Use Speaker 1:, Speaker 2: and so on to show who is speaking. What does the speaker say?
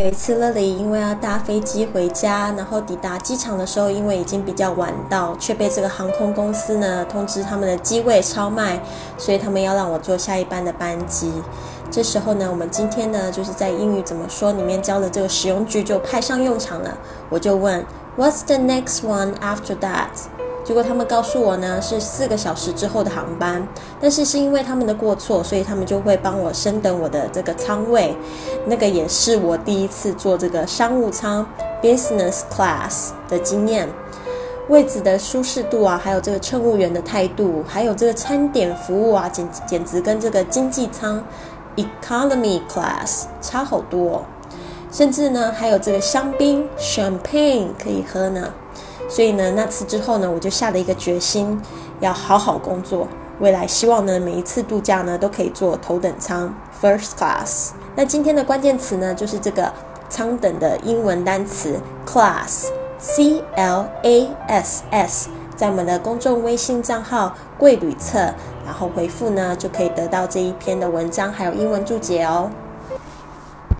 Speaker 1: 有一次，乐里因为要搭飞机回家，然后抵达机场的时候，因为已经比较晚到，却被这个航空公司呢通知他们的机位超卖，所以他们要让我坐下一班的班机。这时候呢，我们今天呢就是在英语怎么说里面教的这个使用句就派上用场了。我就问，What's the next one after that？结果他们告诉我呢，是四个小时之后的航班，但是是因为他们的过错，所以他们就会帮我升等我的这个舱位。那个也是我第一次坐这个商务舱 （business class） 的经验，位置的舒适度啊，还有这个乘务员的态度，还有这个餐点服务啊，简简直跟这个经济舱 （economy class） 差好多。甚至呢，还有这个香槟 （champagne） 可以喝呢。所以呢，那次之后呢，我就下了一个决心，要好好工作。未来希望呢，每一次度假呢，都可以坐头等舱 （first class）。那今天的关键词呢，就是这个舱等的英文单词 class（c l a s s）。在我们的公众微信账号“贵旅册”，然后回复呢，就可以得到这一篇的文章，还有英文注解哦。